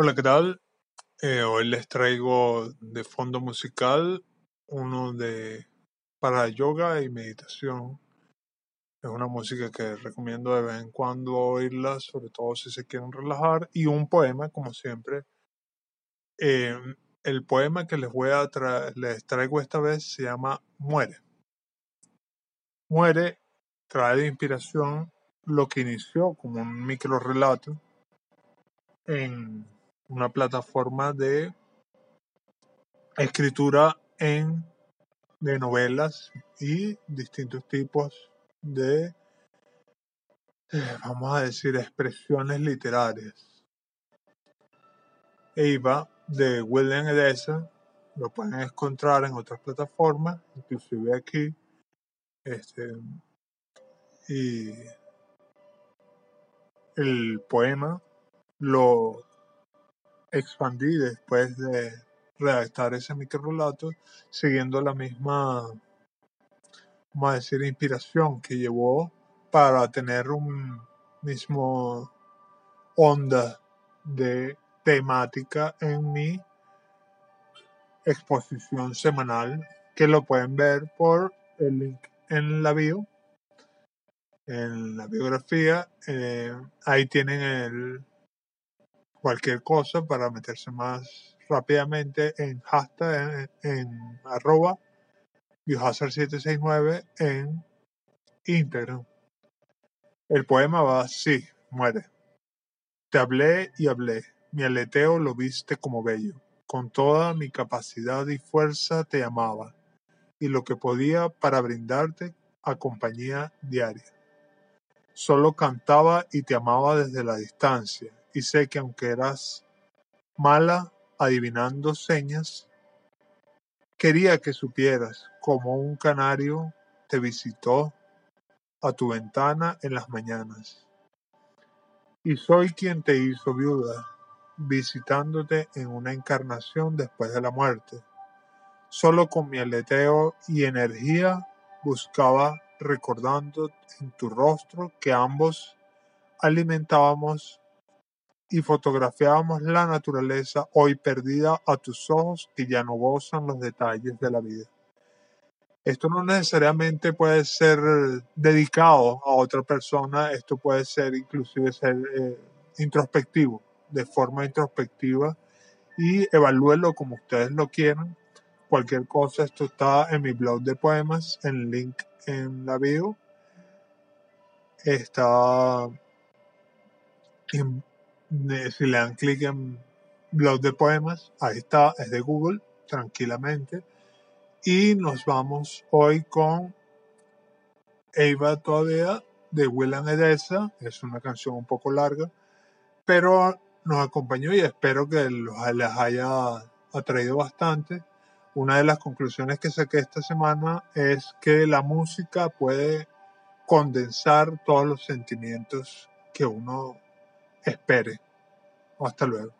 Hola, ¿qué tal? Eh, hoy les traigo de fondo musical uno de para yoga y meditación. Es una música que recomiendo de vez en cuando oírla, sobre todo si se quieren relajar. Y un poema, como siempre. Eh, el poema que les voy a les traigo esta vez se llama Muere. Muere trae de inspiración lo que inició como un micro relato en una plataforma de escritura en de novelas y distintos tipos de eh, vamos a decir expresiones literarias. Eva de William Edessa lo pueden encontrar en otras plataformas inclusive aquí este y el poema lo expandí después de redactar ese microrelato siguiendo la misma, vamos a decir, inspiración que llevó para tener un mismo onda de temática en mi exposición semanal que lo pueden ver por el link en la bio en la biografía. Eh, ahí tienen el cualquier cosa para meterse más rápidamente en hashtag en, en arroba biohazard769 en Instagram. El poema va así, muere. Te hablé y hablé, mi aleteo lo viste como bello. Con toda mi capacidad y fuerza te amaba, y lo que podía para brindarte a compañía diaria. Solo cantaba y te amaba desde la distancia, y sé que aunque eras mala adivinando señas, quería que supieras como un canario te visitó a tu ventana en las mañanas. Y soy quien te hizo viuda, visitándote en una encarnación después de la muerte. Solo con mi aleteo y energía buscaba recordando en tu rostro que ambos alimentábamos y fotografiábamos la naturaleza hoy perdida a tus ojos que ya no gozan los detalles de la vida. Esto no necesariamente puede ser dedicado a otra persona, esto puede ser inclusive ser eh, introspectivo, de forma introspectiva y evalúelo como ustedes lo quieran. Cualquier cosa, esto está en mi blog de poemas, en link en la bio. Está en si le dan clic en blog de poemas, ahí está, es de Google, tranquilamente. Y nos vamos hoy con Eva todavía de William Edessa, es una canción un poco larga, pero nos acompañó y espero que les haya atraído bastante. Una de las conclusiones que saqué esta semana es que la música puede condensar todos los sentimientos que uno espere. Hasta luego.